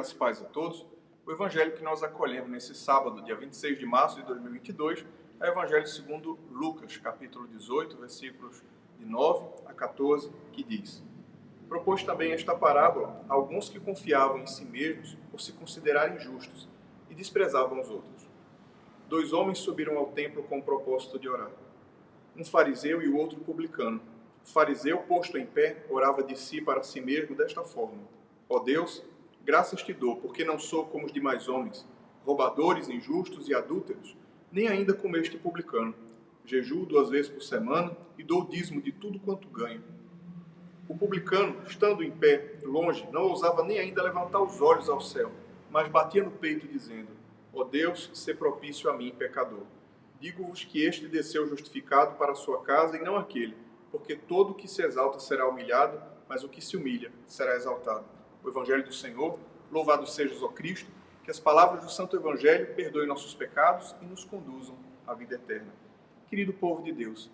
graças e paz a todos. O evangelho que nós acolhemos nesse sábado, dia 26 de março de 2022, é o evangelho segundo Lucas, capítulo 18, versículos de 9 a 14, que diz: Propôs também esta parábola a alguns que confiavam em si mesmos por se considerarem justos e desprezavam os outros. Dois homens subiram ao templo com o propósito de orar. Um fariseu e o outro publicano. O fariseu, posto em pé, orava de si para si mesmo desta forma: Ó Deus, graças te dou, porque não sou como os demais homens, roubadores, injustos e adúlteros, nem ainda como este publicano. Jejuo duas vezes por semana e dou o dízimo de tudo quanto ganho. O publicano, estando em pé, longe, não ousava nem ainda levantar os olhos ao céu, mas batia no peito, dizendo: Ó Deus, se propício a mim, pecador. Digo-vos que este desceu justificado para a sua casa e não aquele, porque todo o que se exalta será humilhado, mas o que se humilha será exaltado o Evangelho do Senhor. Louvado sejas, ó Cristo, que as palavras do Santo Evangelho perdoem nossos pecados e nos conduzam à vida eterna. Querido povo de Deus,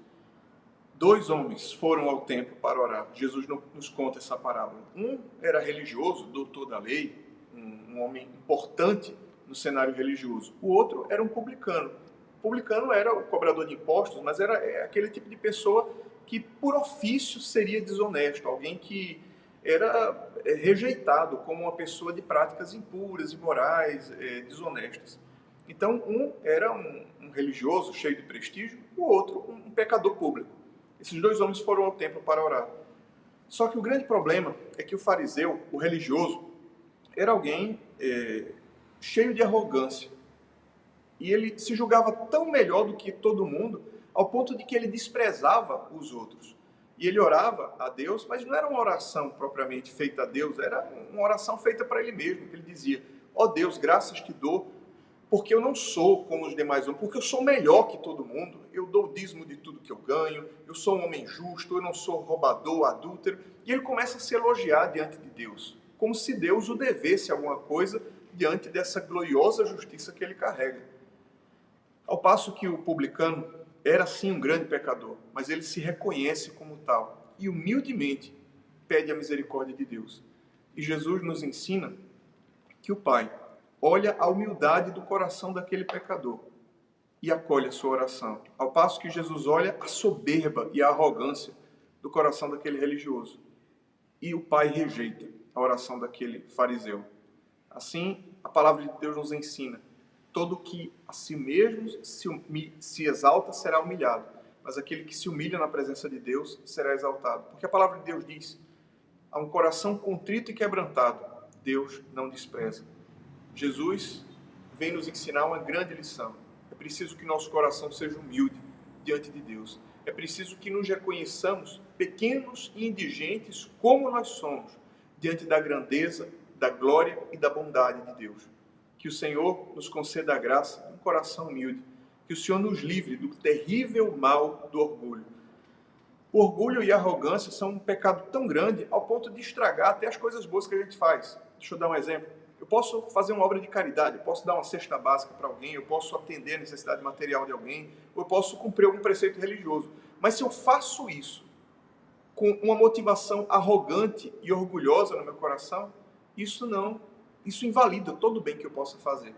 dois homens foram ao templo para orar. Jesus nos conta essa parábola. Um era religioso, doutor da lei, um, um homem importante no cenário religioso. O outro era um publicano. O publicano era o cobrador de impostos, mas era é, aquele tipo de pessoa que, por ofício, seria desonesto, alguém que era é, rejeitado como uma pessoa de práticas impuras, imorais, é, desonestas. Então, um era um, um, religioso cheio de prestígio, o outro um, um pecador público. Esses dois homens foram ao templo para orar. Só que o grande problema é que o fariseu, o religioso, era alguém é, cheio de arrogância. E ele se julgava tão melhor do que todo mundo, ao ponto de que ele desprezava os outros. E ele orava a Deus, mas não era uma oração propriamente feita a Deus, era uma oração feita para ele mesmo. Ele dizia: Ó oh Deus, graças te dou, porque eu não sou como os demais homens, porque eu sou melhor que todo mundo. Eu dou o dízimo de tudo que eu ganho, eu sou um homem justo, eu não sou roubador, adúltero. E ele começa a se elogiar diante de Deus, como se Deus o devesse alguma coisa diante dessa gloriosa justiça que ele carrega. Ao passo que o publicano era sim um grande pecador, mas ele se reconhece como tal e humildemente pede a misericórdia de Deus. E Jesus nos ensina que o Pai olha a humildade do coração daquele pecador e acolhe a sua oração, ao passo que Jesus olha a soberba e a arrogância do coração daquele religioso. E o Pai rejeita a oração daquele fariseu. Assim, a palavra de Deus nos ensina todo que a si mesmo se, se exalta será humilhado, mas aquele que se humilha na presença de Deus será exaltado. Porque a palavra de Deus diz: a um coração contrito e quebrantado, Deus não despreza. Jesus vem nos ensinar uma grande lição. É preciso que nosso coração seja humilde diante de Deus. É preciso que nos reconheçamos pequenos e indigentes como nós somos diante da grandeza, da glória e da bondade de Deus. Que o Senhor nos conceda a graça de um coração humilde. Que o Senhor nos livre do terrível mal do orgulho. O orgulho e a arrogância são um pecado tão grande ao ponto de estragar até as coisas boas que a gente faz. Deixa eu dar um exemplo. Eu posso fazer uma obra de caridade, eu posso dar uma cesta básica para alguém, eu posso atender a necessidade material de alguém, ou eu posso cumprir algum preceito religioso. Mas se eu faço isso com uma motivação arrogante e orgulhosa no meu coração, isso não isso invalida todo o bem que eu possa fazer.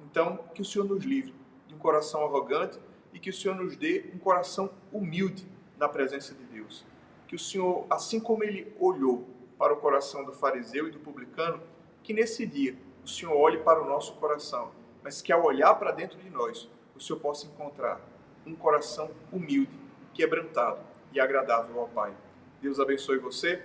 Então, que o Senhor nos livre de um coração arrogante e que o Senhor nos dê um coração humilde na presença de Deus. Que o Senhor, assim como ele olhou para o coração do fariseu e do publicano, que nesse dia o Senhor olhe para o nosso coração, mas que ao olhar para dentro de nós, o Senhor possa encontrar um coração humilde, quebrantado e agradável ao Pai. Deus abençoe você,